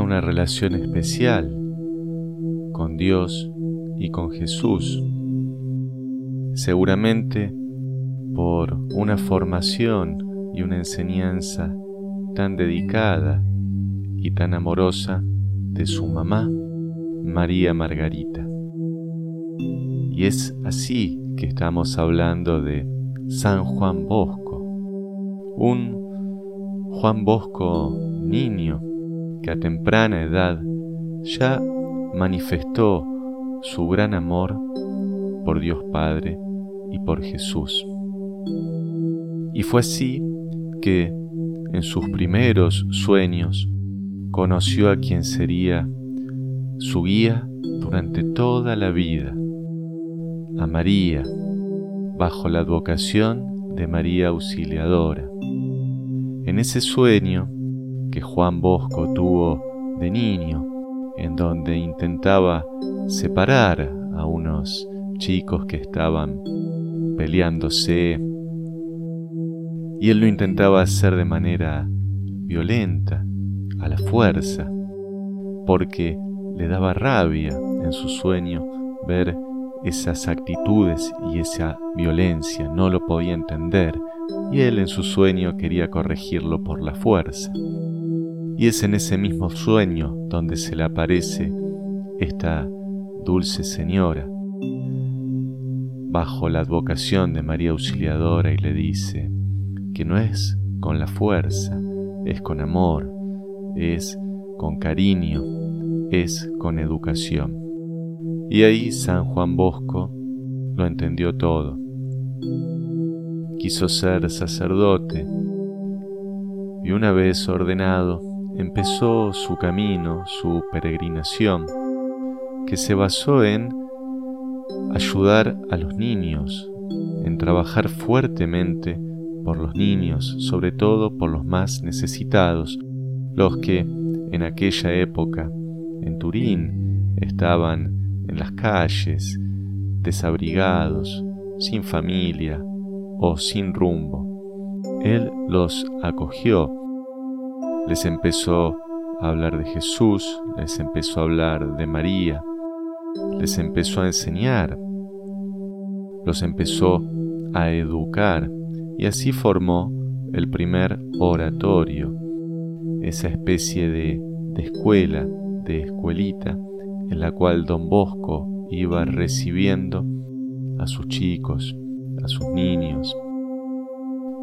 una relación especial con Dios y con Jesús. Seguramente por una formación y una enseñanza tan dedicada y tan amorosa de su mamá, María Margarita. Y es así que estamos hablando de San Juan Bosco, un Juan Bosco niño que a temprana edad ya manifestó su gran amor por Dios Padre y por Jesús. Y fue así que en sus primeros sueños conoció a quien sería su guía durante toda la vida, a María, bajo la advocación de María Auxiliadora. En ese sueño que Juan Bosco tuvo de niño, en donde intentaba separar a unos chicos que estaban peleándose, y él lo intentaba hacer de manera violenta, a la fuerza, porque le daba rabia en su sueño ver esas actitudes y esa violencia, no lo podía entender, y él en su sueño quería corregirlo por la fuerza. Y es en ese mismo sueño donde se le aparece esta dulce señora, bajo la advocación de María Auxiliadora y le dice que no es con la fuerza, es con amor, es con cariño, es con educación. Y ahí San Juan Bosco lo entendió todo. Quiso ser sacerdote. Y una vez ordenado empezó su camino, su peregrinación, que se basó en ayudar a los niños, en trabajar fuertemente por los niños, sobre todo por los más necesitados, los que en aquella época en Turín estaban en las calles, desabrigados, sin familia o sin rumbo. Él los acogió, les empezó a hablar de Jesús, les empezó a hablar de María, les empezó a enseñar, los empezó a educar y así formó el primer oratorio, esa especie de, de escuela, de escuelita, en la cual don Bosco iba recibiendo a sus chicos, a sus niños.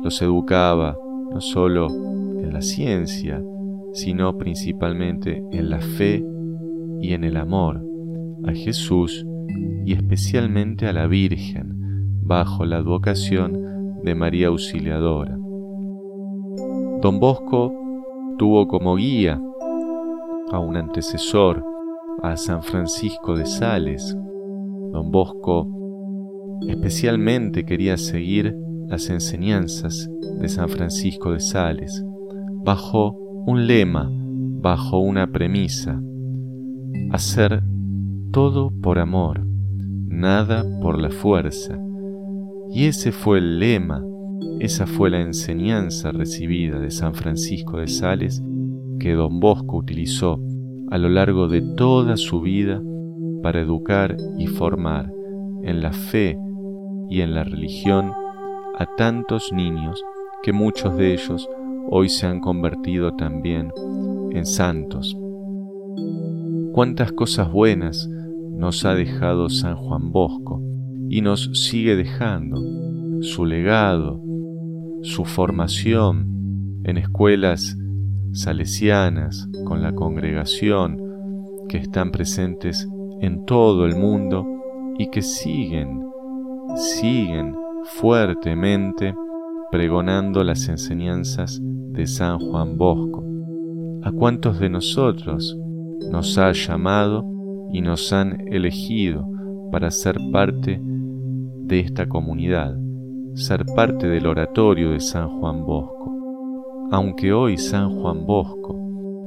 Los educaba no solo en la ciencia, sino principalmente en la fe y en el amor a Jesús y especialmente a la Virgen, bajo la advocación de María Auxiliadora. Don Bosco tuvo como guía a un antecesor, a San Francisco de Sales. Don Bosco especialmente quería seguir las enseñanzas de San Francisco de Sales, bajo un lema, bajo una premisa, hacer todo por amor, nada por la fuerza. Y ese fue el lema, esa fue la enseñanza recibida de San Francisco de Sales que don Bosco utilizó a lo largo de toda su vida para educar y formar en la fe y en la religión a tantos niños que muchos de ellos hoy se han convertido también en santos. Cuántas cosas buenas nos ha dejado San Juan Bosco y nos sigue dejando su legado, su formación en escuelas salesianas, con la congregación, que están presentes en todo el mundo y que siguen, siguen fuertemente pregonando las enseñanzas de San Juan Bosco. ¿A cuántos de nosotros nos ha llamado y nos han elegido para ser parte de esta comunidad, ser parte del oratorio de San Juan Bosco? Aunque hoy San Juan Bosco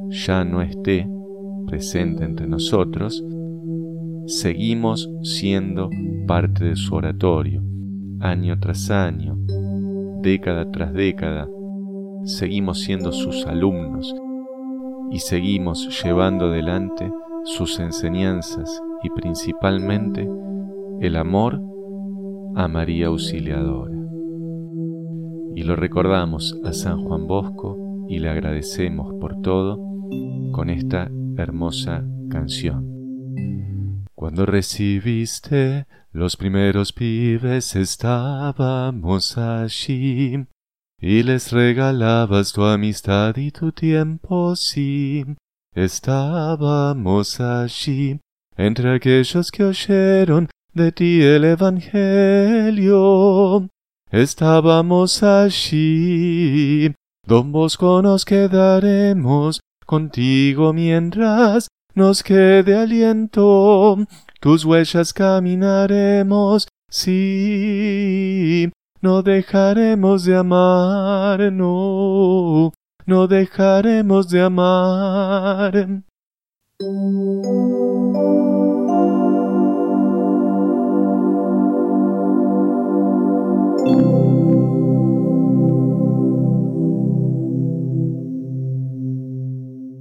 ya no esté presente entre nosotros, seguimos siendo parte de su oratorio, año tras año, década tras década, seguimos siendo sus alumnos y seguimos llevando adelante sus enseñanzas y principalmente el amor a María Auxiliadora. Y lo recordamos a San Juan Bosco y le agradecemos por todo con esta hermosa canción. Cuando recibiste los primeros pibes estábamos allí y les regalabas tu amistad y tu tiempo, sí. Estábamos allí entre aquellos que oyeron de ti el Evangelio. Estábamos allí, don Bosco nos quedaremos contigo mientras nos quede aliento. Tus huellas caminaremos, sí, no dejaremos de amar, no, no dejaremos de amar.